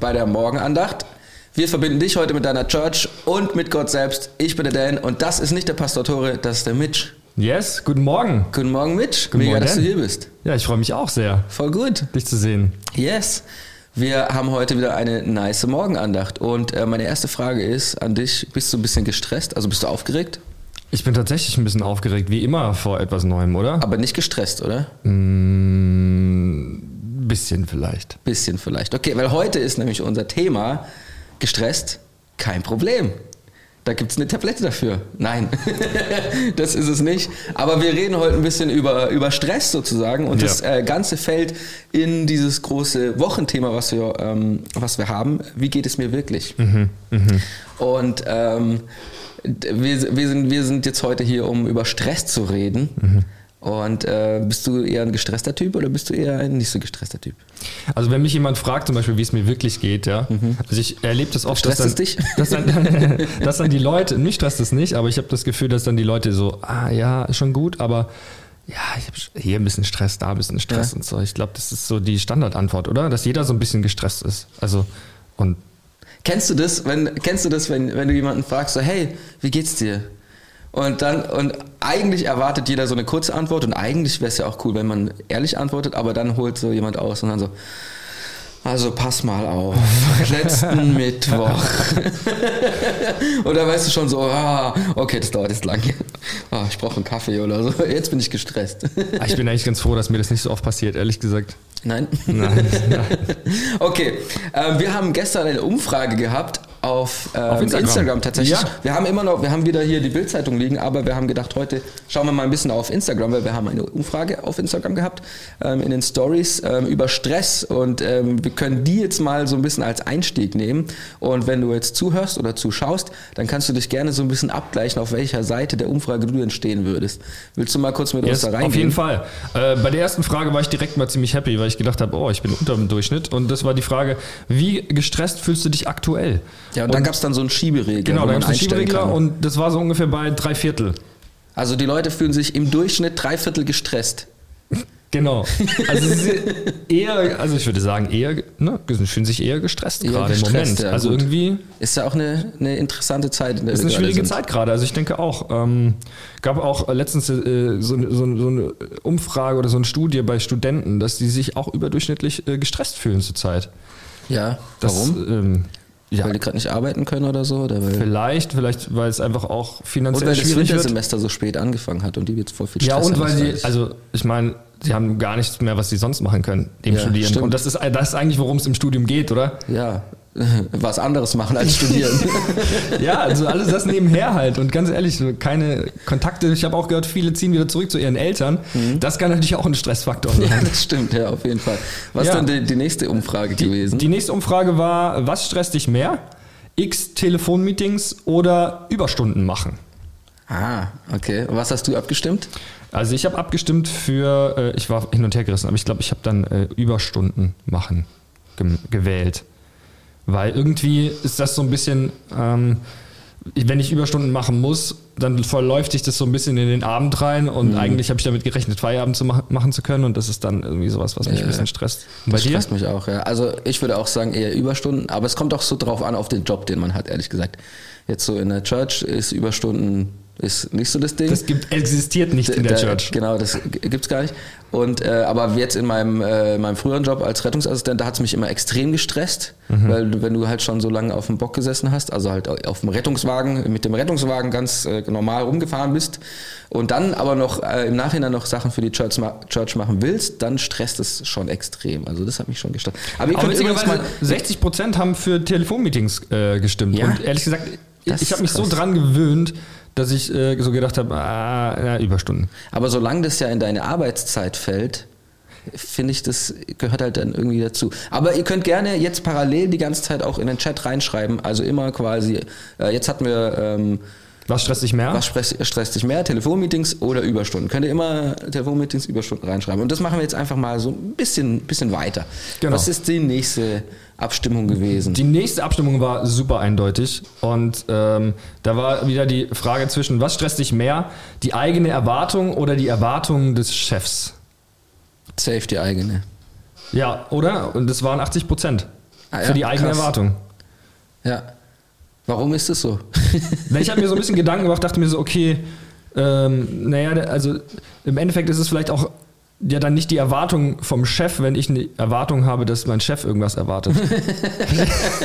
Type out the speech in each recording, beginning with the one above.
Bei der Morgenandacht. Wir verbinden dich heute mit deiner Church und mit Gott selbst. Ich bin der Dan und das ist nicht der Pastor Tore, das ist der Mitch. Yes, guten Morgen. Guten Morgen, Mitch. Guten Mega, Morgen, dass du Dan. hier bist. Ja, ich freue mich auch sehr, Voll gut. dich zu sehen. Yes. Wir haben heute wieder eine nice Morgenandacht. Und äh, meine erste Frage ist an dich: Bist du ein bisschen gestresst? Also bist du aufgeregt? Ich bin tatsächlich ein bisschen aufgeregt, wie immer vor etwas Neuem, oder? Aber nicht gestresst, oder? Ein bisschen vielleicht. Bisschen vielleicht. Okay, weil heute ist nämlich unser Thema gestresst, kein Problem. Da gibt es eine Tablette dafür. Nein, das ist es nicht. Aber wir reden heute ein bisschen über, über Stress sozusagen und Ja. das äh, Ganze fällt in dieses große Wochenthema, was wir, ähm, was wir haben. Wie geht es mir wirklich? Und ähm, wir, wir, sind, wir sind jetzt heute hier, um über Stress zu reden. Und äh, bist du eher ein gestresster Typ oder bist du eher ein nicht so gestresster Typ? Also wenn mich jemand fragt, zum Beispiel, wie es mir wirklich geht, ja, also ich erlebe das oft, Stresst dass es dann, dich? Dass, dann, dass dann die Leute, mich stresst es nicht, aber ich habe das Gefühl, dass dann die Leute so, ah ja, ist schon gut, aber ja, ich habe hier ein bisschen Stress, da ein bisschen Stress Ja. und so. Ich glaube, das ist so die Standardantwort, oder? Dass jeder so ein bisschen gestresst ist. Also und Kennst du das, wenn, kennst du das, wenn, wenn du jemanden fragst, so, hey, wie geht's dir? Und dann, und eigentlich erwartet jeder so eine kurze Antwort und eigentlich wäre es ja auch cool, wenn man ehrlich antwortet, aber dann holt so jemand aus und dann so, also pass mal auf, letzten Mittwoch. oder weißt du schon so, ah, okay, das dauert jetzt lang. Ah, ich brauche einen Kaffee oder so, jetzt bin ich gestresst. ah, ich bin eigentlich ganz froh, dass mir das nicht so oft passiert, ehrlich gesagt. Nein? Nein, nein. Okay, ähm, wir haben gestern eine Umfrage gehabt auf, ähm, Auf Instagram. Instagram. tatsächlich. Ja. Wir haben immer noch, wir haben wieder hier die Bildzeitung liegen, aber wir haben gedacht, heute schauen wir mal ein bisschen auf Instagram, weil wir haben eine Umfrage auf Instagram gehabt ähm, in den Stories ähm, über Stress und ähm, wir können die jetzt mal so ein bisschen als Einstieg nehmen. Und wenn du jetzt zuhörst oder zuschaust, dann kannst du dich gerne so ein bisschen abgleichen, auf welcher Seite der Umfrage du denn stehen würdest. Willst du mal kurz mit uns Yes, da reingehen? auf jeden Fall. Äh, bei der ersten Frage war ich direkt mal ziemlich happy, weil ich gedacht habe, oh, ich bin unter dem Durchschnitt. Und das war die Frage, wie gestresst fühlst du dich aktuell? Ja, und dann gab es dann so einen Schieberegler. Genau, da gab es einen Schieberegler kann. und das war so ungefähr bei drei Viertel. Also die Leute fühlen sich im Durchschnitt drei Viertel gestresst. Genau. Also eher, also ich würde sagen, eher, ne, sie fühlen sich eher gestresst Eher gerade im gestresst, Moment. ja, also gut. irgendwie Ist ja auch eine, eine interessante Zeit. In der ist eine schwierige. Zeit gerade. Also ich denke auch. Ähm, gab auch letztens äh, so, eine- so, so eine Umfrage oder so eine Studie bei Studenten, dass die sich auch überdurchschnittlich äh, gestresst fühlen zurzeit. Ja, Das, warum? Ähm, ja, Weil die gerade nicht arbeiten können oder so? Oder weil, Vielleicht, vielleicht, weil es einfach auch und finanziell weil das schwierig wird. Wintersemester so spät angefangen hat und die jetzt voll viel Stress Ja, und weil das sie, also ich meine, sie haben gar nichts mehr, was sie sonst machen können, dem Ja, Studieren. stimmt. Und das ist, das ist eigentlich, worum es im Studium geht, oder? Ja, was anderes machen als studieren. Ja, also alles das nebenher halt. Und ganz ehrlich, keine Kontakte. Ich habe auch gehört, viele ziehen wieder zurück zu ihren Eltern. Das kann natürlich auch ein Stressfaktor ja, sein. das stimmt, ja, auf jeden Fall. Was Ja. ist denn die, die nächste Umfrage gewesen? Die nächste Umfrage war, was stresst dich mehr? X Telefonmeetings oder Überstunden machen? ah, okay. Was hast du abgestimmt? Also ich habe abgestimmt für, äh, ich war hin und her gerissen, aber ich glaube, ich habe dann äh, Überstunden machen gewählt. Weil irgendwie ist das so ein bisschen, ähm, wenn ich Überstunden machen muss, dann verläuft sich das so ein bisschen in den Abend rein und Mhm. eigentlich habe ich damit gerechnet, Feierabend zu mach machen zu können und das ist dann irgendwie sowas, was mich Ja, ein bisschen stresst. Und bei Das dir? stresst mich auch, ja. Also ich würde auch sagen eher Überstunden, aber es kommt auch so drauf an, auf den Job, den man hat, ehrlich gesagt. Jetzt so in der Church ist Überstunden ist nicht so das Ding. Das gibt, existiert nicht in der Da- Church. Genau, das g- gibt's gar nicht. Und äh, aber jetzt in meinem, äh, meinem früheren Job als Rettungsassistent, da hat's mich immer extrem gestresst, Mhm. weil wenn du halt schon so lange auf dem Bock gesessen hast, also halt auf dem Rettungswagen, mit dem Rettungswagen ganz äh, normal rumgefahren bist und dann aber noch äh, im Nachhinein noch Sachen für die Church, ma Church machen willst, dann stresst es schon extrem. Also das hat mich schon gestresst. Aber Aber übrigens mal 60 Prozent haben für Telefonmeetings äh, gestimmt. Ja? Und ehrlich gesagt, Das ich habe mich so krass. dran gewöhnt, dass ich äh, so gedacht habe, ah, ja, Überstunden. Aber solange das ja in deine Arbeitszeit fällt, finde ich, das gehört halt dann irgendwie dazu. Aber ihr könnt gerne jetzt parallel die ganze Zeit auch in den Chat reinschreiben. Also immer quasi, äh, jetzt hatten wir, ähm, Was stresst dich mehr? was stress, stresst dich mehr, Telefonmeetings oder Überstunden. Könnt ihr immer Telefonmeetings, Überstunden reinschreiben. Und das machen wir jetzt einfach mal so ein bisschen, bisschen weiter. Genau. Was ist die nächste Abstimmung gewesen? Die nächste Abstimmung war super eindeutig und ähm, da war wieder die Frage zwischen, was stresst dich mehr, die eigene Erwartung oder die Erwartungen des Chefs? Safe die eigene. Ja, oder? Und das waren 80 Prozent. Ah, für die eigene krass. Erwartung. Ja. Warum ist es so? Ich habe mir so ein bisschen Gedanken gemacht, dachte mir so, okay, ähm, naja, also im Endeffekt ist es vielleicht auch ja dann nicht die Erwartung vom Chef, wenn ich eine Erwartung habe, dass mein Chef irgendwas erwartet.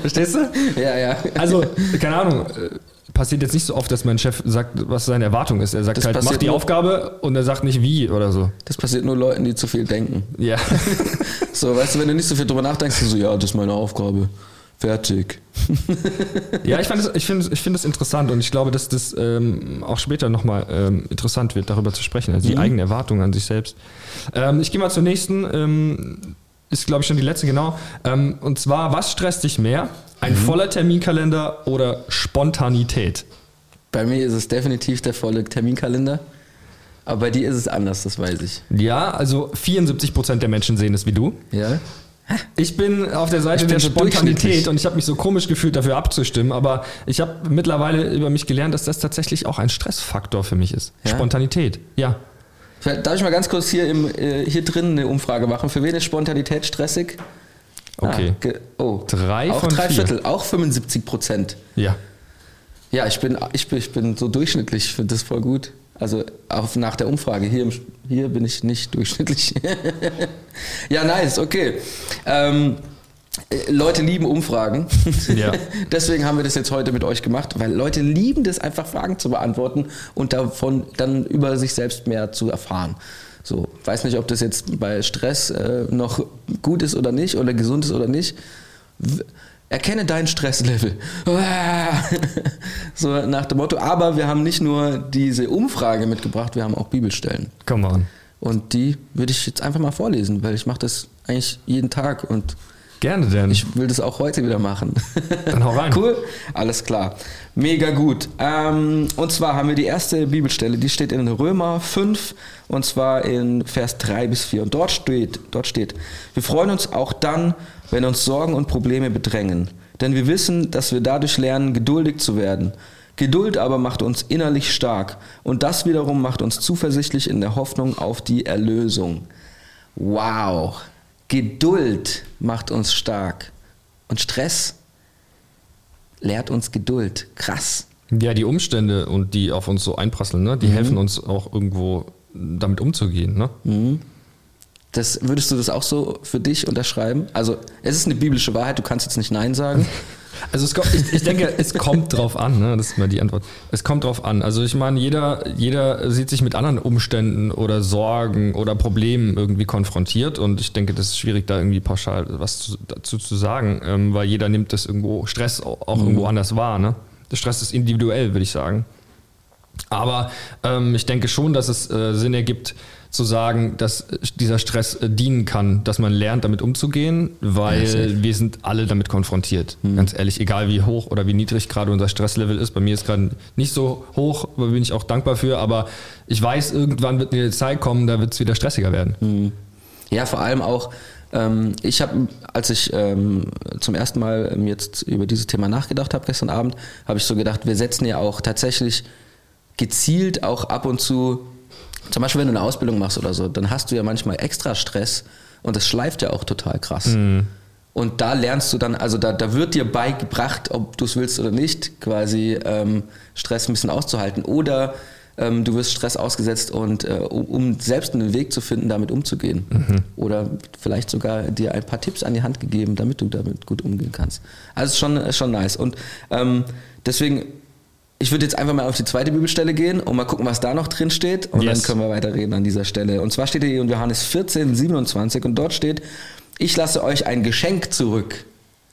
Verstehst du? ja, ja. Also, keine Ahnung, äh, passiert jetzt nicht so oft, dass mein Chef sagt, was seine Erwartung ist. Er sagt Das halt, mach die nur- Aufgabe und er sagt nicht wie oder so. Das passiert nur Leuten, die zu viel denken. Ja. So, weißt du, wenn du nicht so viel drüber nachdenkst, du so, ja, das ist meine Aufgabe. Fertig. Ja, ich, fand das- ich finde ich find das interessant und ich glaube, dass das ähm, auch später nochmal ähm, interessant wird, darüber zu sprechen. Also die eigene Erwartung an sich selbst. Ähm, ich gehe mal zur nächsten. Ähm, ist, glaube ich, schon die letzte, genau. Ähm, und zwar, was stresst dich mehr? Ein voller Terminkalender oder Spontanität? Bei mir ist es definitiv der volle Terminkalender. Aber bei dir ist es anders, das weiß ich. Ja, also 74% der Menschen sehen es wie du. Ja? Ich bin auf der Seite der Spontanität und ich habe mich so komisch gefühlt, dafür abzustimmen, aber ich habe mittlerweile über mich gelernt, dass das tatsächlich auch ein Stressfaktor für mich ist. Ja? Spontanität, ja. Darf ich mal ganz kurz hier, im, äh, hier drin eine Umfrage machen? Für wen ist Spontanität stressig? Okay. Ah, oh. Drei auch von drei vier. Viertel, auch 75 Prozent. Ja. Ja, ich bin, ich bin, ich bin so durchschnittlich, ich finde das voll gut. Also auch nach der Umfrage. Hier, im, hier bin ich nicht durchschnittlich. ja, nice, okay. Ähm, äh, Leute lieben Umfragen. Ja. Deswegen haben wir das jetzt heute mit euch gemacht, weil Leute lieben das einfach Fragen zu beantworten und davon dann über sich selbst mehr zu erfahren. So, weiß nicht, ob das jetzt bei Stress äh, noch gut ist oder nicht oder gesund ist oder nicht. W erkenne dein Stresslevel. so nach dem Motto. Aber wir haben nicht nur diese Umfrage mitgebracht, wir haben auch Bibelstellen. Come on. Und die würde ich jetzt einfach mal vorlesen, weil ich mache das eigentlich jeden Tag und Gerne denn. ich will das auch heute wieder machen. Dann hau rein. Cool, alles klar. Mega gut. Ähm, und zwar haben wir die erste Bibelstelle, die steht in Römer 5 und zwar in Vers 3 bis 4. Und dort steht, dort steht, wir freuen uns auch dann, wenn uns Sorgen und Probleme bedrängen. Denn wir wissen, dass wir dadurch lernen, geduldig zu werden. Geduld aber macht uns innerlich stark und das wiederum macht uns zuversichtlich in der Hoffnung auf die Erlösung. Wow, Geduld macht uns stark und Stress lehrt uns Geduld. Krass. Ja, die Umstände und die auf uns so einprasseln, ne, die Mhm. helfen uns auch irgendwo damit umzugehen. Ne? Das, würdest du das auch so für dich unterschreiben? Also, es ist eine biblische Wahrheit, du kannst jetzt nicht Nein sagen. Also es, ich, ich denke, es kommt drauf an, ne? das ist mal die Antwort. Es kommt drauf an. Also ich meine, jeder, jeder sieht sich mit anderen Umständen oder Sorgen oder Problemen irgendwie konfrontiert und ich denke, das ist schwierig, da irgendwie pauschal was zu, dazu zu sagen, ähm, weil jeder nimmt das irgendwo, Stress auch, auch irgendwo anders wahr. Ne? Der Stress ist individuell, würde ich sagen. Aber ähm, ich denke schon, dass es äh, Sinn ergibt, zu sagen, dass dieser Stress äh, dienen kann, dass man lernt, damit umzugehen, weil Ja, wir sind alle damit konfrontiert. Ganz ehrlich, egal wie hoch oder wie niedrig gerade unser Stresslevel ist. Bei mir ist gerade nicht so hoch, da bin ich auch dankbar für, aber ich weiß, irgendwann wird eine Zeit kommen, da wird es wieder stressiger werden. Ja, vor allem auch, ähm, ich habe, als ich ähm, zum ersten Mal ähm, jetzt über dieses Thema nachgedacht habe gestern Abend, habe ich so gedacht, wir setzen ja auch tatsächlich gezielt auch ab und zu, zum Beispiel wenn du eine Ausbildung machst oder so, dann hast du ja manchmal extra Stress und das schleift ja auch total krass. Und da lernst du dann, also da, da wird dir beigebracht, ob du es willst oder nicht, quasi ähm, Stress ein bisschen auszuhalten. Oder ähm, du wirst Stress ausgesetzt und äh, um, um selbst einen Weg zu finden, damit umzugehen. Oder vielleicht sogar dir ein paar Tipps an die Hand gegeben, damit du damit gut umgehen kannst. Also schon, ist schon nice. Und ähm, deswegen, ich würde jetzt einfach mal auf die zweite Bibelstelle gehen und mal gucken, was da noch drin steht. Und Yes. dann können wir weiterreden an dieser Stelle. Und zwar steht hier in Johannes 14, 27 und dort steht, ich lasse euch ein Geschenk zurück.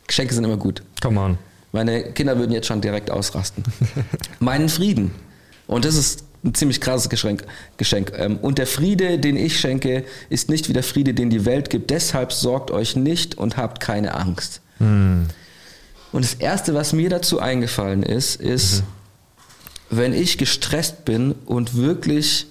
Geschenke sind immer gut. Come on. Meine Kinder würden jetzt schon direkt ausrasten. Meinen Frieden. Und das ist ein ziemlich krasses Geschenk. Geschenk. Ähm, Und der Friede, den ich schenke, ist nicht wie der Friede, den die Welt gibt. Deshalb sorgt euch nicht und habt keine Angst. Und das Erste, was mir dazu eingefallen ist, ist, wenn ich gestresst bin und wirklich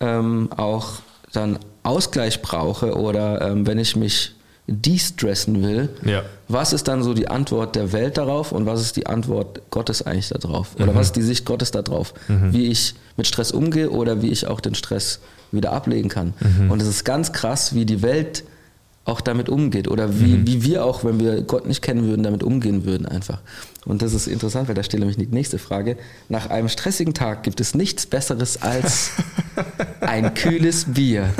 ähm, auch dann Ausgleich brauche oder ähm, wenn ich mich de-stressen will, Ja. was ist dann so die Antwort der Welt darauf und was ist die Antwort Gottes eigentlich darauf? Oder was ist die Sicht Gottes darauf? Wie ich mit Stress umgehe oder wie ich auch den Stress wieder ablegen kann. Und es ist ganz krass, wie die Welt auch damit umgeht oder wie, mhm. wie wir auch, wenn wir Gott nicht kennen würden, damit umgehen würden einfach. Und das ist interessant, weil da stelle ich mich die nächste Frage. Nach einem stressigen Tag gibt es nichts Besseres als ein kühles Bier.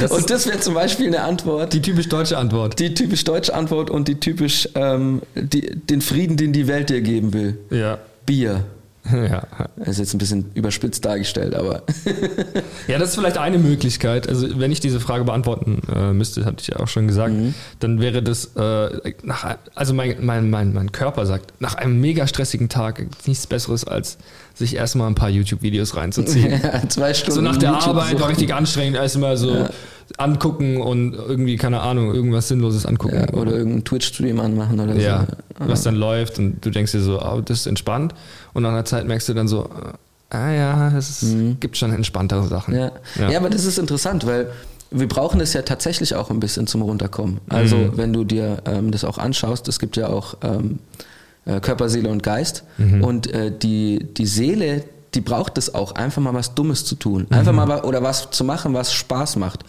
das und das wäre zum Beispiel eine Antwort. Die typisch deutsche Antwort. Die typisch deutsche Antwort und die typisch ähm, die, den Frieden, den die Welt dir geben will. Ja. Bier. Ja. Das ist jetzt ein bisschen überspitzt dargestellt, aber. ja, das ist vielleicht eine Möglichkeit. Also, wenn ich diese Frage beantworten äh, müsste, hatte ich ja auch schon gesagt, mhm. dann wäre das, äh, nach, also mein, mein, mein, mein Körper sagt, nach einem mega stressigen Tag nichts Besseres, als sich erstmal ein paar YouTube-Videos reinzuziehen. Ja, zwei Stunden. So nach der YouTube Arbeit war richtig anstrengend, erstmal so. Ja angucken und irgendwie, keine Ahnung, irgendwas Sinnloses angucken. Ja, oder irgendeinen Twitch-Stream anmachen oder ja, so. was dann läuft und du denkst dir so, oh, das ist entspannt. Und nach einer Zeit merkst du dann so, ah ja, es mhm. gibt schon entspanntere Sachen. Ja. ja. Ja. aber das ist interessant, weil wir brauchen es ja tatsächlich auch ein bisschen zum Runterkommen. Also mhm. wenn du dir ähm, das auch anschaust, es gibt ja auch ähm, äh, Körper, Seele und Geist. Mhm. Und äh, die, die Seele, die braucht es auch, einfach mal was Dummes zu tun. Einfach mhm. mal oder was zu machen, was Spaß macht.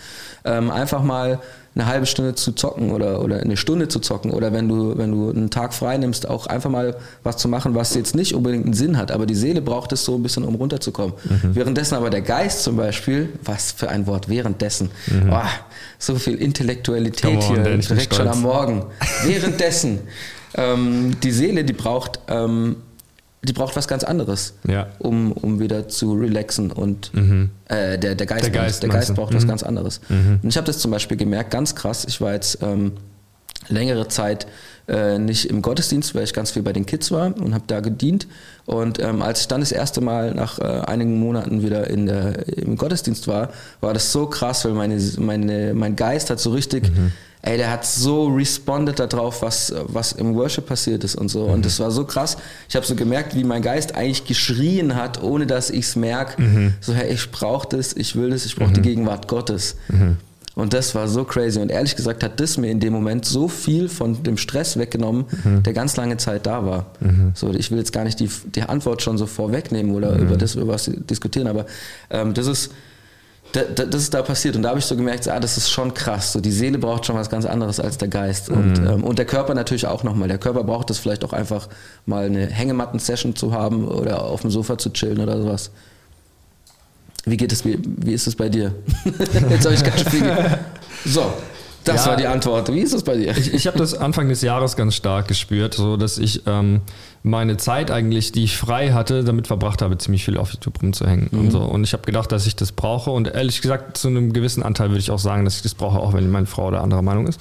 Ähm, einfach mal eine halbe Stunde zu zocken oder, oder eine Stunde zu zocken oder wenn du, wenn du einen Tag frei nimmst, auch einfach mal was zu machen, was jetzt nicht unbedingt einen Sinn hat, aber die Seele braucht es so ein bisschen, um runterzukommen. Mhm. Währenddessen aber der Geist zum Beispiel, was für ein Wort, währenddessen, mhm. oh, so viel Intellektualität on, hier, direkt schon am Morgen. währenddessen, ähm, die Seele, die braucht ähm, die braucht was ganz anderes, ja. um, um wieder zu relaxen. Und mhm. äh, der, der Geist, der Geist, der Geist braucht mhm. was ganz anderes. Mhm. Und ich habe das zum Beispiel gemerkt, ganz krass. Ich war jetzt ähm, längere Zeit äh, nicht im Gottesdienst, weil ich ganz viel bei den Kids war und habe da gedient. Und ähm, als ich dann das erste Mal nach äh, einigen Monaten wieder in der, im Gottesdienst war, war das so krass, weil meine, meine, mein Geist hat so richtig mhm ey, der hat so responded darauf, was, was im Worship passiert ist und so. Mhm. Und das war so krass. Ich habe so gemerkt, wie mein Geist eigentlich geschrien hat, ohne dass ich es merke. Mhm. So, hey, ich brauche das, ich will das, ich brauche mhm. die Gegenwart Gottes. Mhm. Und das war so crazy. Und ehrlich gesagt hat das mir in dem Moment so viel von dem Stress weggenommen, mhm. der ganz lange Zeit da war. Mhm. So, ich will jetzt gar nicht die, die Antwort schon so vorwegnehmen oder über das, über was diskutieren, aber ähm, das ist da, da, das ist da passiert und da habe ich so gemerkt, ah, das ist schon krass. So die Seele braucht schon was ganz anderes als der Geist mhm. und, ähm, und der Körper natürlich auch nochmal. Der Körper braucht es vielleicht auch einfach mal eine Hängematten-Session zu haben oder auf dem Sofa zu chillen oder sowas. Wie geht es, wie, wie ist es bei dir? Jetzt habe ich ganz viel. So, das ja, war die Antwort. Wie ist es bei dir? Ich, ich habe das Anfang des Jahres ganz stark gespürt, so dass ich ähm, meine Zeit eigentlich, die ich frei hatte, damit verbracht habe, ziemlich viel auf YouTube rumzuhängen mhm. und so. Und ich habe gedacht, dass ich das brauche. Und ehrlich gesagt, zu einem gewissen Anteil würde ich auch sagen, dass ich das brauche, auch wenn meine Frau oder anderer Meinung ist.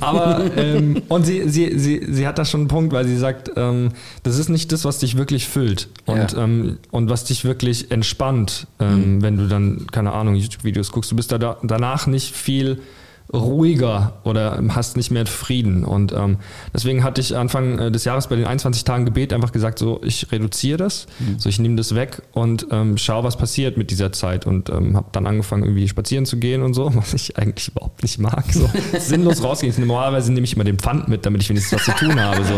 Aber ähm, und sie, sie, sie, sie hat da schon einen Punkt, weil sie sagt, ähm, das ist nicht das, was dich wirklich füllt und, ja. ähm, und was dich wirklich entspannt, ähm, mhm. wenn du dann, keine Ahnung, YouTube-Videos guckst. Du bist da, da danach nicht viel ruhiger oder hast nicht mehr Frieden. Und ähm, deswegen hatte ich Anfang äh, des Jahres bei den 21 Tagen Gebet einfach gesagt, so ich reduziere das, mhm. so ich nehme das weg und ähm, schaue, was passiert mit dieser Zeit. Und ähm, habe dann angefangen, irgendwie spazieren zu gehen und so, was ich eigentlich überhaupt nicht mag. So sinnlos rausgehen. Normalerweise nehme ich immer den Pfand mit, damit ich wenigstens was zu tun habe. So.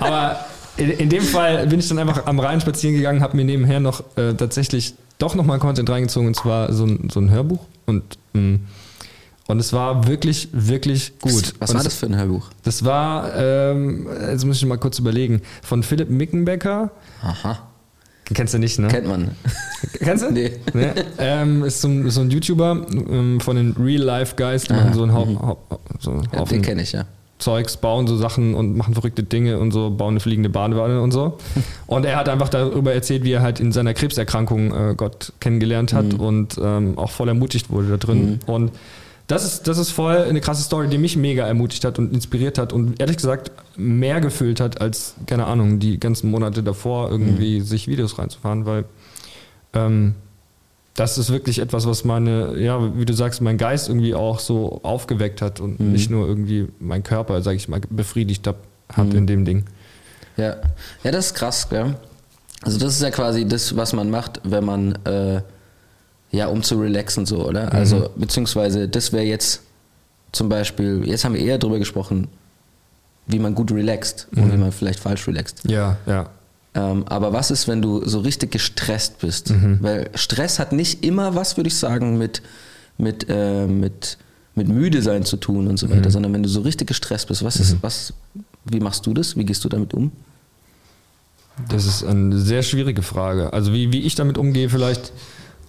Aber in, in, dem Fall bin ich dann einfach am Rhein spazieren gegangen, habe mir nebenher noch äh, tatsächlich doch nochmal Content reingezogen, und zwar so ein, so ein Hörbuch. Und mh, mm, und es war wirklich, wirklich gut. Was, was war das für ein Hörbuch? Das war, ähm, jetzt muss ich mal kurz überlegen, von Philipp Mickenbecker. Aha. Kennst du nicht, ne? Kennt man. Kennst du? Nee. nee? Ähm, ist so ein, so ein YouTuber ähm, von den Real Life Guys, die ah, machen so einen Haufen. Mhm. So ja, den kenne ich, ja. Zeugs, bauen so Sachen und machen verrückte Dinge und so, bauen eine fliegende Badewanne und so. Und er hat einfach darüber erzählt, wie er halt in seiner Krebserkrankung äh, Gott kennengelernt hat mhm. und ähm, auch voll ermutigt wurde da drin. Mhm. Und das ist, das ist voll eine krasse Story, die mich mega ermutigt hat und inspiriert hat und ehrlich gesagt mehr gefüllt hat, als, keine Ahnung, die ganzen Monate davor irgendwie mhm. sich Videos reinzufahren, weil ähm, das ist wirklich etwas, was meine, ja, wie du sagst, mein Geist irgendwie auch so aufgeweckt hat und mhm. nicht nur irgendwie mein Körper, sag ich mal, befriedigt hat, hat mhm. in dem Ding. Ja. ja, das ist krass, gell? Also das ist ja quasi das, was man macht, wenn man äh, ja, um zu relaxen so, oder? Mhm. Also, beziehungsweise, das wäre jetzt zum Beispiel, jetzt haben wir eher darüber gesprochen, wie man gut relaxt mhm. und wie man vielleicht falsch relaxt. Ja, ja. Ähm, aber was ist, wenn du so richtig gestresst bist? Mhm. Weil Stress hat nicht immer was, würde ich sagen, mit, mit, äh, mit mit müde sein zu tun und so weiter, sondern wenn du so richtig gestresst bist, was ist, was, wie machst du das? Wie gehst du damit um? Das ist eine sehr schwierige Frage. Also wie, wie ich damit umgehe, vielleicht.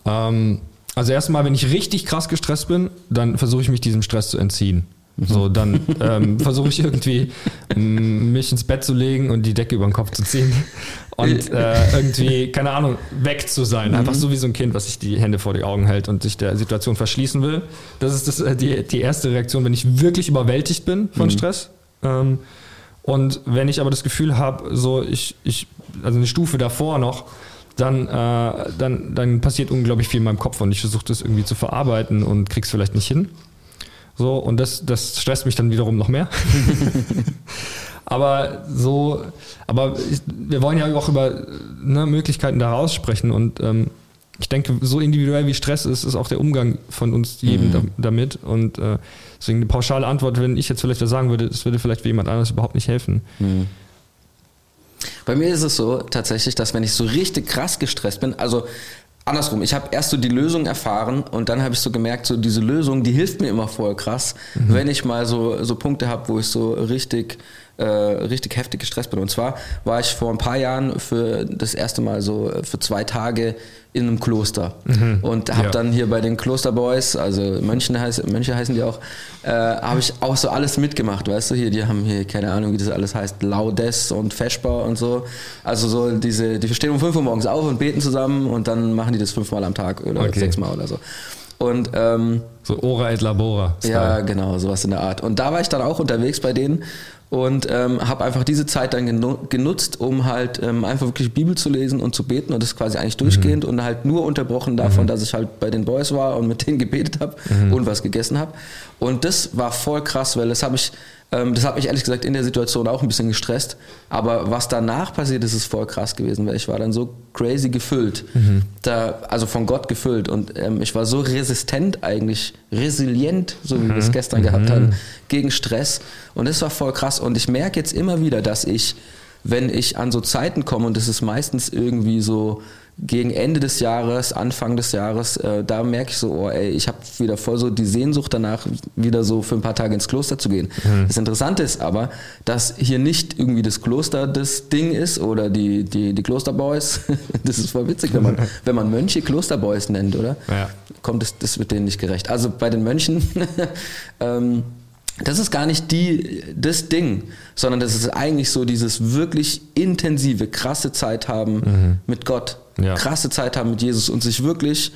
Ähm, also erstmal, wenn ich richtig krass gestresst bin, dann versuche ich mich diesem Stress zu entziehen. So, dann ähm, versuche ich irgendwie m, mich ins Bett zu legen und die Decke über den Kopf zu ziehen und äh, irgendwie, keine Ahnung, weg zu sein. Einfach so wie so ein Kind, was sich die Hände vor die Augen hält und sich der Situation verschließen will. Das ist das, äh, die, die erste Reaktion, wenn ich wirklich überwältigt bin von Stress. Ähm, und wenn ich aber das Gefühl habe, so ich, ich, also eine Stufe davor noch, dann, äh, dann, dann passiert unglaublich viel in meinem Kopf und ich versuche das irgendwie zu verarbeiten und krieg's vielleicht nicht hin. So, und das, das stresst mich dann wiederum noch mehr. aber so, aber ich, wir wollen ja auch über ne, Möglichkeiten daraus sprechen und ähm, ich denke, so individuell wie Stress ist, ist auch der Umgang von uns jedem da, damit. Und äh, deswegen eine pauschale Antwort, wenn ich jetzt vielleicht was sagen würde, das würde vielleicht für jemand anderes überhaupt nicht helfen. Bei mir ist es so tatsächlich, dass wenn ich so richtig krass gestresst bin, also andersrum, ich habe erst so die Lösung erfahren und dann habe ich so gemerkt, so diese Lösung, die hilft mir immer voll krass, wenn ich mal so, so Punkte habe, wo ich so richtig äh, richtig heftig gestresst bin. Und zwar war ich vor ein paar Jahren für das erste Mal so für zwei Tage in einem Kloster und habe Ja. dann hier bei den Klosterboys, also Mönchen heiß, Mönche heißen die auch, äh, habe ich auch so alles mitgemacht, weißt du, hier, die haben hier, keine Ahnung, wie das alles heißt, Laudes und Feschbar und so. Also so diese, die stehen um 5 Uhr morgens auf und beten zusammen und dann machen die das fünfmal am Tag oder Okay. sechsmal oder so. Und ähm, So Ora et Labora. ja, genau, sowas in der Art. Und da war ich dann auch unterwegs bei denen und ähm, habe einfach diese Zeit dann genu genutzt, um halt ähm, einfach wirklich Bibel zu lesen und zu beten und das quasi eigentlich durchgehend und halt nur unterbrochen davon, dass ich halt bei den Boys war und mit denen gebetet habe und was gegessen habe. Und das war voll krass, weil das habe ich, das hat mich ehrlich gesagt in der Situation auch ein bisschen gestresst. Aber was danach passiert ist, ist voll krass gewesen, weil ich war dann so crazy gefüllt, da, also von Gott gefüllt. Und ähm, ich war so resistent eigentlich, resilient, so wie wir es gestern gehabt haben, gegen Stress. Und das war voll krass. Und ich merke jetzt immer wieder, dass ich, wenn ich an so Zeiten komme und das ist meistens irgendwie so gegen Ende des Jahres, Anfang des Jahres, äh, da merke ich so, oh ey, ich habe wieder voll so die Sehnsucht danach, wieder so für ein paar Tage ins Kloster zu gehen. Das Interessante ist aber, dass hier nicht irgendwie das Kloster das Ding ist oder die, die, die Klosterboys. das ist voll witzig, wenn man, wenn man Mönche Klosterboys nennt, oder? Ja. Kommt es, das wird denen nicht gerecht. Also bei den Mönchen, ähm, das ist gar nicht die, das Ding, sondern das ist eigentlich so dieses wirklich intensive, krasse Zeit haben mit Gott, Ja. krasse Zeit haben mit Jesus und sich wirklich,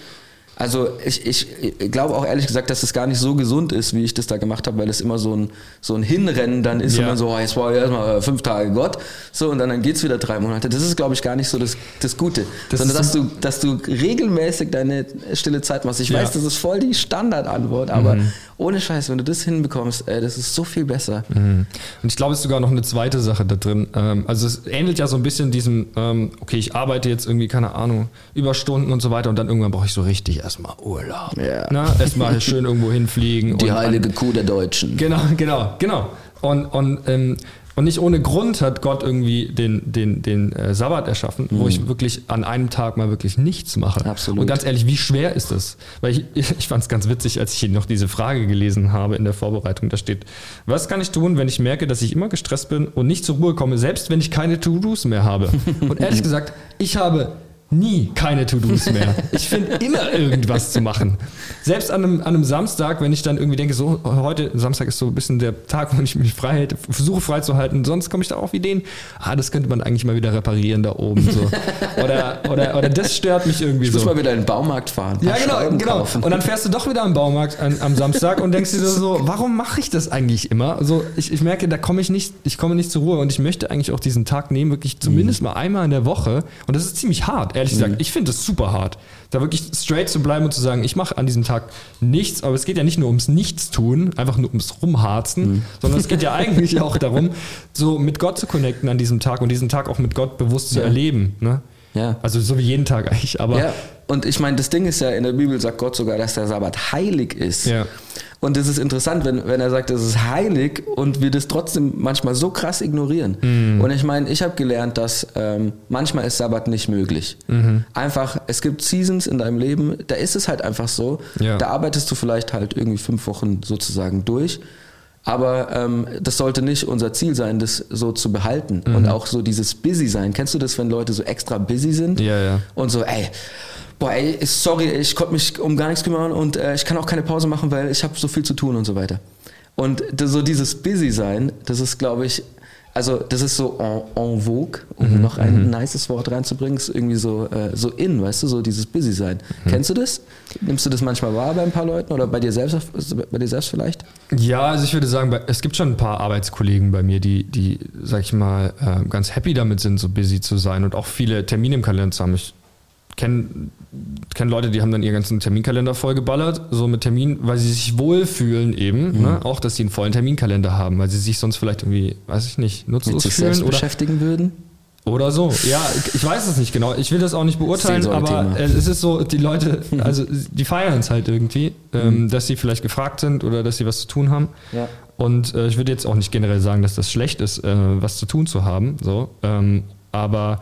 also ich, ich, glaube auch ehrlich gesagt, dass es gar nicht so gesund ist, wie ich das da gemacht habe, weil es immer so ein, so ein Hinrennen dann ist Ja. und man so, oh, jetzt war ich erstmal fünf Tage Gott, so und dann, dann geht's wieder drei Monate. Das ist, glaube ich, gar nicht so das, das Gute, Das sondern dass du, dass du regelmäßig deine stille Zeit machst. Ich Ja. weiß, das ist voll die Standardantwort, aber ohne Scheiß, wenn du das hinbekommst, ey, das ist so viel besser. Und ich glaube, es ist sogar noch eine zweite Sache da drin. Ähm, also es ähnelt ja so ein bisschen diesem, ähm, okay, ich arbeite jetzt irgendwie, keine Ahnung, Überstunden und so weiter und dann irgendwann brauche ich so richtig erstmal Urlaub. Ja. Na, erstmal schön irgendwo hinfliegen. Die und heilige Kuh der Deutschen. Genau, genau, genau. Und, und, ähm, und nicht ohne Grund hat Gott irgendwie den, den, den äh, Sabbat erschaffen, wo ich wirklich an einem Tag mal wirklich nichts mache. Absolut. Und ganz ehrlich, wie schwer ist das? Weil ich, ich fand es ganz witzig, als ich hier noch diese Frage gelesen habe in der Vorbereitung. Da steht, was kann ich tun, wenn ich merke, dass ich immer gestresst bin und nicht zur Ruhe komme, selbst wenn ich keine To-Dos mehr habe? Und ehrlich gesagt, ich habe nie keine To-Dos mehr. Ich finde immer irgendwas zu machen. Selbst an einem, an einem Samstag, wenn ich dann irgendwie denke, so heute, Samstag ist so ein bisschen der Tag, wo ich mich frei hätte, versuche frei zu halten, sonst komme ich da auf Ideen, ah, das könnte man eigentlich mal wieder reparieren da oben. So. Oder, oder, oder das stört mich irgendwie Ich muss so. mal wieder in den Baumarkt fahren. Ja, genau, Schrauben genau. kaufen. Und dann fährst du doch wieder am Baumarkt an, am Samstag und denkst dir so, warum mache ich das eigentlich immer? Also ich, ich merke, da komme ich nicht, ich komme nicht zur Ruhe und ich möchte eigentlich auch diesen Tag nehmen, wirklich zumindest mal einmal in der Woche. Und das ist ziemlich hart, ehrlich gesagt. Ich finde das super hart. Da wirklich straight zu bleiben und zu sagen, ich mache an diesem Tag nichts, aber es geht ja nicht nur ums Nichtstun, einfach nur ums Rumharzen, sondern es geht ja eigentlich auch darum, so mit Gott zu connecten an diesem Tag und diesen Tag auch mit Gott bewusst zu Ja. erleben. Ne? Ja. Also so wie jeden Tag eigentlich, aber Ja. Und ich meine, das Ding ist ja, in der Bibel sagt Gott sogar, dass der Sabbat heilig ist. Ja. Und das ist interessant, wenn, wenn er sagt, es ist heilig und wir das trotzdem manchmal so krass ignorieren. Mhm. Und ich meine, ich habe gelernt, dass ähm, manchmal ist Sabbat nicht möglich. Mhm. Einfach, es gibt Seasons in deinem Leben, da ist es halt einfach so. Ja. Da arbeitest du vielleicht halt irgendwie fünf Wochen sozusagen durch. Aber ähm, das sollte nicht unser Ziel sein, das so zu behalten. Mhm. Und auch so dieses Busy sein. Kennst du das, wenn Leute so extra busy sind? Ja, ja. Und so, ey, boah, ey, sorry, ich konnte mich um gar nichts kümmern und äh, ich kann auch keine Pause machen, weil ich habe so viel zu tun und so weiter. Und so dieses Busy sein, das ist, glaube ich, also das ist so en, en vogue, um noch ein nices Wort reinzubringen, ist irgendwie so, äh, so in, weißt du, so dieses Busy sein. Kennst du das? Nimmst du das manchmal wahr bei ein paar Leuten oder bei dir selbst, bei dir selbst vielleicht? Ja, also ich würde sagen, es gibt schon ein paar Arbeitskollegen bei mir, die, die sag ich mal, äh, ganz happy damit sind, so busy zu sein und auch viele Termine im Kalender zu haben. Ich kenne kenn Leute, die haben dann ihren ganzen Terminkalender vollgeballert, so mit Terminen, weil sie sich wohlfühlen eben, Mhm. ne? auch dass sie einen vollen Terminkalender haben, weil sie sich sonst vielleicht irgendwie, weiß ich nicht, Mit nutzlos sich selbst fühlen oder, beschäftigen würden? oder so. Ja, ich weiß es nicht genau. Ich will das auch nicht beurteilen, aber äh, es ist so, die Leute, also die feiern es halt irgendwie, ähm, dass sie vielleicht gefragt sind oder dass sie was zu tun haben. Ja. Und äh, ich würde jetzt auch nicht generell sagen, dass das schlecht ist, äh, was zu tun zu haben. So. Ähm, aber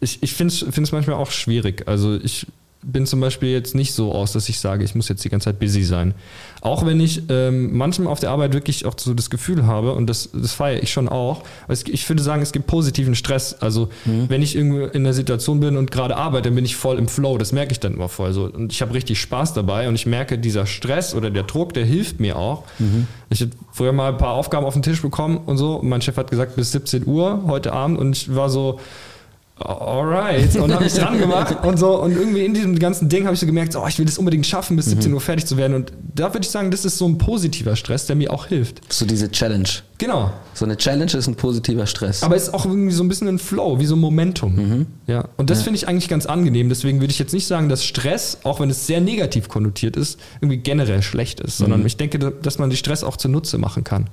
ich, ich finde es manchmal auch schwierig. Also ich bin zum Beispiel jetzt nicht so aus, dass ich sage, ich muss jetzt die ganze Zeit busy sein. Auch wenn ich ähm, manchmal auf der Arbeit wirklich auch so das Gefühl habe, und das, das feiere ich schon auch, es, ich würde sagen, es gibt positiven Stress. Also wenn ich irgendwo in der Situation bin und gerade arbeite, dann bin ich voll im Flow. Das merke ich dann immer voll so. Und ich habe richtig Spaß dabei und ich merke, dieser Stress oder der Druck, der hilft mir auch. Ich habe früher mal ein paar Aufgaben auf den Tisch bekommen und so. Und mein Chef hat gesagt, bis 17 Uhr heute Abend und ich war so, alright. Und habe ich dran gemacht und so. Und irgendwie in diesem ganzen Ding habe ich so gemerkt, so, oh, ich will das unbedingt schaffen, bis 17 Uhr fertig zu werden. Und da würde ich sagen, das ist so ein positiver Stress, der mir auch hilft. So diese Challenge. Genau. So eine Challenge ist ein positiver Stress. Aber es ist auch irgendwie so ein bisschen ein Flow, wie so ein Momentum. Ja. Und das finde ich eigentlich ganz angenehm. Deswegen würde ich jetzt nicht sagen, dass Stress, auch wenn es sehr negativ konnotiert ist, irgendwie generell schlecht ist, sondern ich denke, dass man die Stress auch zunutze machen kann.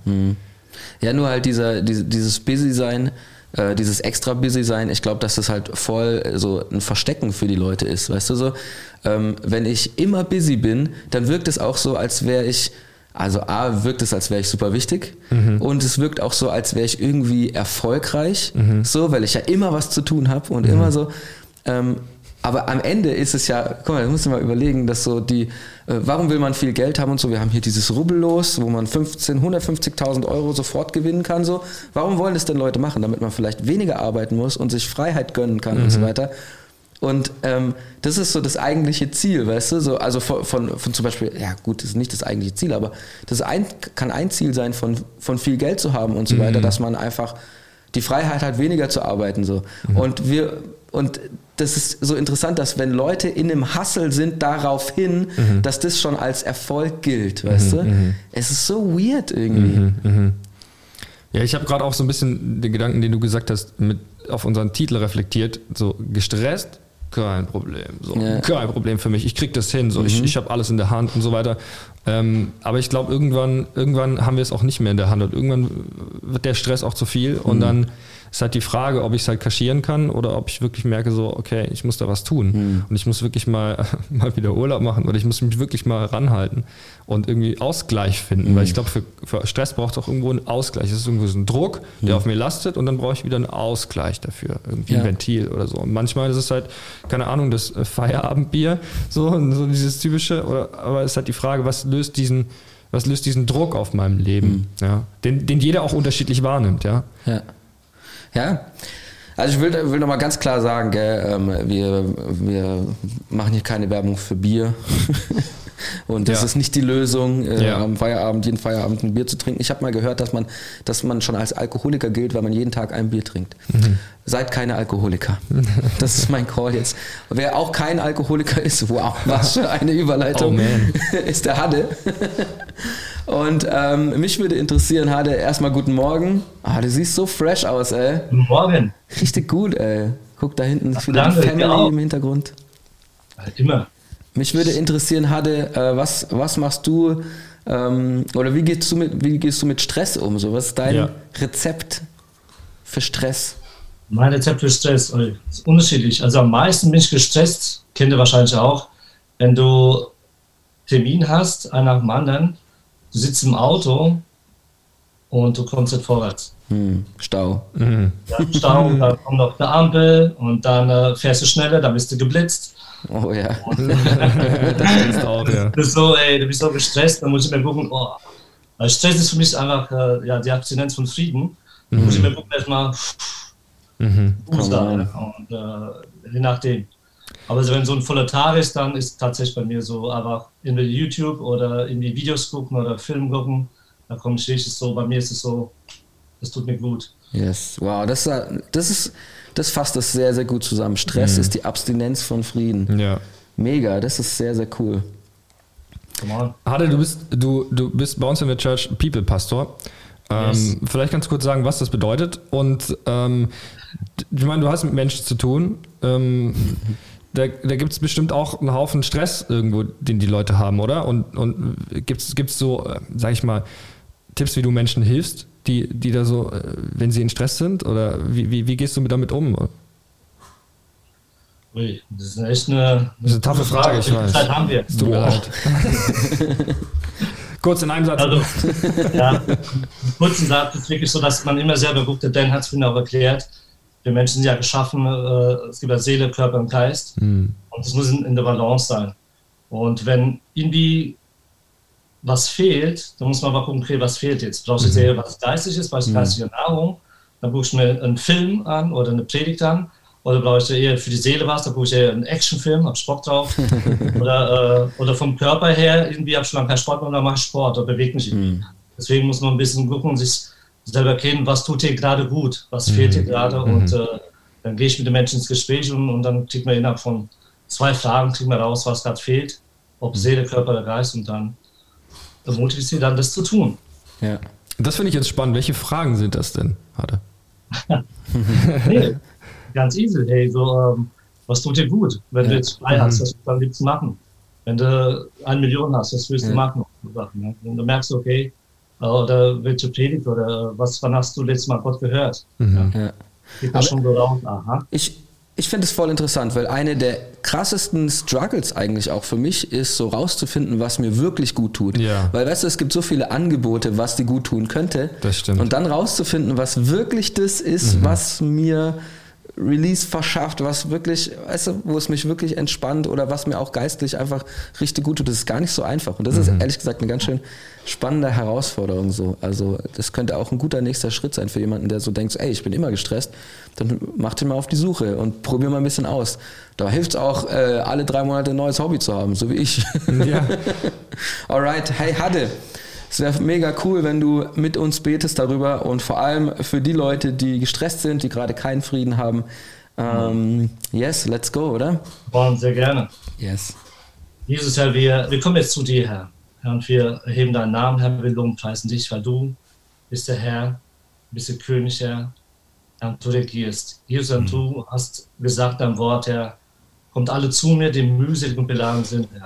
Ja, nur halt dieser, diese, dieses Busy-Sein, äh, dieses extra Busy-Sein, ich glaube, dass das halt voll äh, so ein Verstecken für die Leute ist. Weißt du so, ähm, wenn ich immer busy bin, dann wirkt es auch so, als wäre ich, also A, wirkt es, als wäre ich super wichtig und es wirkt auch so, als wäre ich irgendwie erfolgreich, so, weil ich ja immer was zu tun habe und immer so. Ähm, aber am Ende ist es ja, guck mal, da musst du mal überlegen, dass so die, äh, warum will man viel Geld haben und so? Wir haben hier dieses Rubbellos, wo man 15, 150.000 Euro sofort gewinnen kann. So, warum wollen das denn Leute machen, damit man vielleicht weniger arbeiten muss und sich Freiheit gönnen kann und so weiter? Und ähm, das ist so das eigentliche Ziel, weißt du? So, also von, von, von zum Beispiel, ja gut, das ist nicht das eigentliche Ziel, aber das ein, kann ein Ziel sein, von, von viel Geld zu haben und so weiter, dass man einfach die Freiheit hat, weniger zu arbeiten. So. Und wir, und das ist so interessant, dass wenn Leute in einem Hustle sind daraufhin, dass das schon als Erfolg gilt, weißt du? Es ist so weird irgendwie. Ja, ich habe gerade auch so ein bisschen den Gedanken, den du gesagt hast, mit auf unseren Titel reflektiert, so gestresst, kein Problem. So, Ja. Kein Problem für mich. Ich krieg das hin. So, ich, ich habe alles in der Hand und so weiter. Ähm, aber ich glaube, irgendwann, irgendwann haben wir es auch nicht mehr in der Hand und irgendwann wird der Stress auch zu viel und dann ist halt die Frage, ob ich es halt kaschieren kann oder ob ich wirklich merke, so, okay, ich muss da was tun und ich muss wirklich mal, mal wieder Urlaub machen oder ich muss mich wirklich mal ranhalten und irgendwie Ausgleich finden, weil ich glaube, für, für Stress braucht es auch irgendwo einen Ausgleich. Es ist irgendwo so ein Druck, der auf mir lastet und dann brauche ich wieder einen Ausgleich dafür, irgendwie Ja. ein Ventil oder so. Und manchmal ist es halt, keine Ahnung, das äh, Feierabendbier, so, so dieses typische, oder, aber es ist halt die Frage, was löst diesen, was löst diesen Druck auf meinem Leben, ja, den, den jeder auch unterschiedlich wahrnimmt, ja. Ja. Ja. Also ich will, will nochmal ganz klar sagen, gell, ähm, wir, wir machen hier keine Werbung für Bier. Und das Ja. ist nicht die Lösung, äh, Ja. am Feierabend, jeden Feierabend ein Bier zu trinken. Ich habe mal gehört, dass man, dass man schon als Alkoholiker gilt, weil man jeden Tag ein Bier trinkt. Mhm. Seid keine Alkoholiker. Das ist mein Call jetzt. Wer auch kein Alkoholiker ist, wow, was für eine Überleitung, Oh, ist der Hade. Und ähm, mich würde interessieren, Hade, erstmal guten Morgen. Ah, du siehst so fresh aus, ey. Guten Morgen. Richtig gut, ey. Guck da hinten, ist wieder die Family im Hintergrund. Halt immer. Mich würde interessieren, Hade, äh, was, was machst du ähm, oder wie gehst, du mit, wie gehst du mit Stress um? So, was ist dein Ja. Rezept für Stress? Mein Rezept für Stress ist unterschiedlich. Also am meisten bin ich gestresst, kennt ihr wahrscheinlich auch, wenn du Termin hast, einer nach dem anderen, du sitzt im Auto und du kommst nicht vorwärts. Hm, Stau. Ja, Stau, dann kommt noch eine Ampel und dann äh, fährst du schneller, dann bist du geblitzt. Oh ja. das kennst du auch, ja. Bist so, ey, du bist so gestresst, dann muss ich mir gucken, oh. Weil Stress ist für mich einfach äh, ja, die Abstinenz von Frieden. Dann muss ich mir gucken, erstmal Mhm. Booster, Come ja, und äh, je nachdem. Aber so, wenn so ein voller Tag ist, dann ist tatsächlich bei mir so einfach in YouTube oder irgendwie Videos gucken oder Film gucken. Da komme ich richtig so, bei mir ist es so, das tut mir gut. Yes. Wow, das, das ist, das fasst das sehr, sehr gut zusammen. Stress ist die Abstinenz von Frieden. Ja. Mega, das ist sehr, sehr cool. Come on. Hade, du bist, du, du bist bei uns in der Church People Pastor. Ähm, Yes. Vielleicht kannst du kurz sagen, was das bedeutet. Und ähm, ich meine, du hast mit Menschen zu tun. Ähm, da da gibt es bestimmt auch einen Haufen Stress irgendwo, den die Leute haben, oder? Und, und gibt es so, äh, sag ich mal, Tipps, wie du Menschen hilfst, die, die da so, äh, wenn sie in Stress sind? Oder wie, wie, wie gehst du mit damit um? Ui, das ist echt eine, Das ist eine taffe Frage, ich Wie viel weiß. Zeit haben wir? Es tut mir leid. Kurz in einem Satz. Also, ja, kurzen Satz ist wirklich so, dass man immer selber guckt, der Dan hat es vorhin auch erklärt. Wir Menschen sind ja geschaffen, äh, es gibt ja Seele, Körper und Geist. Hm. Und es muss in, in der Balance sein. Und wenn irgendwie was fehlt, dann muss man mal gucken, okay, was fehlt jetzt? Brauchst du jetzt eher was Geistliches, was geistige Nahrung? Dann guckst du mir einen Film an oder eine Predigt an. Oder brauche ich eher für die Seele was? Dann gucke ich eher einen Actionfilm, hab Bock drauf. oder, äh, oder vom Körper her, irgendwie habe ich schon lange keinen Sport gemacht, dann mache ich Sport oder bewege mich irgendwie. Deswegen muss man ein bisschen gucken und sich selber kennen, was tut dir gerade gut, was fehlt dir gerade. Und äh, dann gehe ich mit den Menschen ins Gespräch und, und dann kriegt man innerhalb von zwei Fragen kriegt man raus, was gerade fehlt, ob Seele, Körper oder Geist und dann ermutige ich sie dann, das zu tun. Ja. Das finde ich jetzt spannend. Welche Fragen sind das denn, Hade? Nee, ganz easy. Hey, so, ähm, was tut dir gut? Wenn du Ja. jetzt frei hast, was dann willst du machen? Wenn du eine Million hast, was willst du Ja. machen? Ne? Wenn du merkst, okay, äh, oder du predigt oder äh, was, wann hast du letztes Mal Gott gehört? Mhm. Ja. Geht das schon so raus? Aha. Ich, ich finde es voll interessant, weil eine der krassesten Struggles eigentlich auch für mich ist, so rauszufinden, was mir wirklich gut tut. Ja. Weil, weißt du, es gibt so viele Angebote, was dir gut tun könnte. Das stimmt. Und dann rauszufinden, was wirklich das ist, was mir Release verschafft, was wirklich, weißt du, wo es mich wirklich entspannt oder was mir auch geistlich einfach richtig gut tut, das ist gar nicht so einfach. Und das ist ehrlich gesagt eine ganz schön spannende Herausforderung so. Also das könnte auch ein guter nächster Schritt sein für jemanden, der so denkt, ey, ich bin immer gestresst, dann mach dich mal auf die Suche und probier mal ein bisschen aus. Da hilft es auch, äh, alle drei Monate ein neues Hobby zu haben, so wie ich. Ja. Alright, hey Hadde, es wäre mega cool, wenn du mit uns betest darüber und vor allem für die Leute, die gestresst sind, die gerade keinen Frieden haben. Ähm, yes, let's go, oder? Wollen sehr gerne. Yes. Jesus, Herr, wir, wir kommen jetzt zu dir, Herr. Herr, und wir erheben deinen Namen, Herr, wir loben, preisen dich, weil du bist der Herr, bist der König, Herr, Herr, und du regierst. Jesus, und du hast gesagt dein Wort, Herr, kommt alle zu mir, die mühselig und beladen sind, Herr.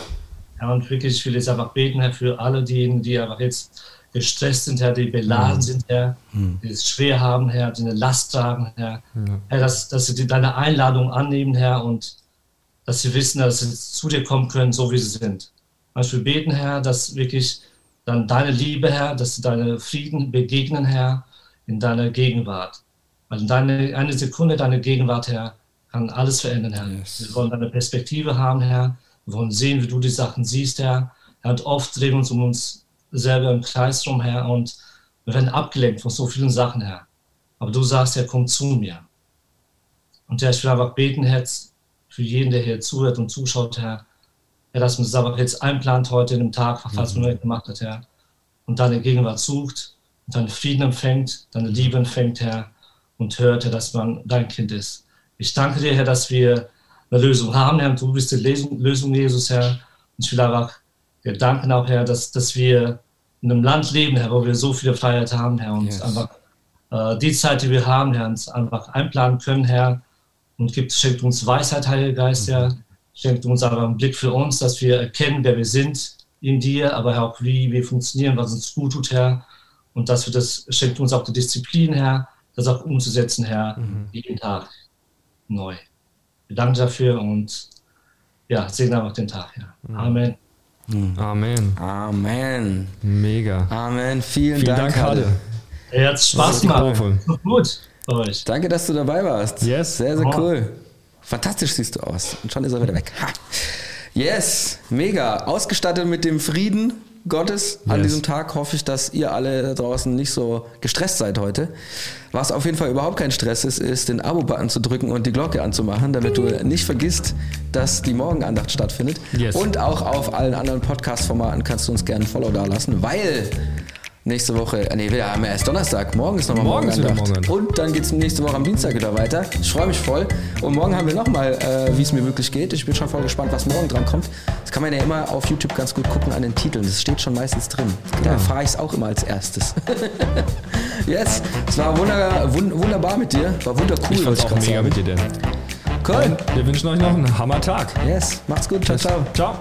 Herr, und wirklich, ich will jetzt einfach beten, Herr, für alle diejenigen, die einfach jetzt gestresst sind, Herr, die beladen sind, Herr, die es schwer haben, Herr, die eine Last tragen, Herr. Herr, dass, dass sie deine Einladung annehmen, Herr, und dass sie wissen, dass sie zu dir kommen können, so wie sie sind. Also wir beten, Herr, dass wirklich dann deine Liebe, Herr, dass sie deine Frieden begegnen, Herr, in deiner Gegenwart. Weil in deine, eine Sekunde deine Gegenwart, Herr, kann alles verändern, Herr. Yes. Wir wollen deine Perspektive haben, Herr. Wir wollen sehen, wie du die Sachen siehst, Herr. Herr, Und oft drehen wir uns um uns selber im Kreis rum, Herr, und wir werden abgelenkt von so vielen Sachen, Herr. Aber du sagst, Herr, komm zu mir. Und Herr, ich will einfach beten, Herr, für jeden, der hier zuhört und zuschaut, Herr, Herr, dass man das aber jetzt einplant heute in dem Tag, falls man nicht gemacht hat, Herr, und deine Gegenwart sucht und deinen Frieden empfängt, deine Liebe empfängt, Herr, und hört, Herr, dass man dein Kind ist. Ich danke dir, Herr, dass wir eine Lösung haben, Herr, du bist die Lösung, Jesus, Herr. Und ich will einfach dir danken auch, Herr, dass, dass wir in einem Land leben, Herr, wo wir so viele Freiheit haben, Herr, und Yes. einfach äh, die Zeit, die wir haben, Herr, uns einfach einplanen können, Herr, und gibt, schenkt uns Weisheit, Heiliger Geist, Herr. Schenkt uns aber einen Blick für uns, dass wir erkennen, wer wir sind in dir, aber auch wie wir funktionieren, was uns gut tut, Herr. Und dass wir das, schenkt uns auch die Disziplin, Herr, das auch umzusetzen, Herr, jeden Tag neu. Wir danken dafür und ja, segne auch den Tag. Ja. Amen. Amen. Amen. Mega. Amen. Vielen, Vielen Dank, Dank. Hade. Ey, hat Spaß gemacht. Gut bei euch. Danke, dass du dabei warst. Yes. Sehr, sehr Oh. cool. Fantastisch siehst du aus. Und schon ist er wieder weg. Ha. Yes, mega. Ausgestattet mit dem Frieden Gottes an Yes. diesem Tag hoffe ich, dass ihr alle da draußen nicht so gestresst seid heute. Was auf jeden Fall überhaupt kein Stress ist, ist den Abo-Button zu drücken und die Glocke anzumachen, damit du nicht vergisst, dass die Morgenandacht stattfindet. Yes. Und auch auf allen anderen Podcast-Formaten kannst du uns gerne ein Follow da lassen, weil nächste Woche, äh, nee, wir haben ja erst Donnerstag, morgen ist nochmal Morgen ist wieder Morgenandacht. Und dann geht es nächste Woche am Dienstag wieder weiter. Ich freue mich voll. Und morgen haben wir nochmal, äh, wie es mir wirklich geht. Ich bin schon voll gespannt, was morgen dran kommt. Das kann man ja immer auf YouTube ganz gut gucken an den Titeln. Das steht schon meistens drin. Da erfahre ich es auch immer als erstes. yes, es war wunder, wun- wunderbar mit dir. War wundercool. Ich fand's wollte auch mega sagen. mit dir, Dan. Cool. Wir wünschen euch noch einen Hammer-Tag. Yes, macht's gut. Ciao, ciao. Ciao.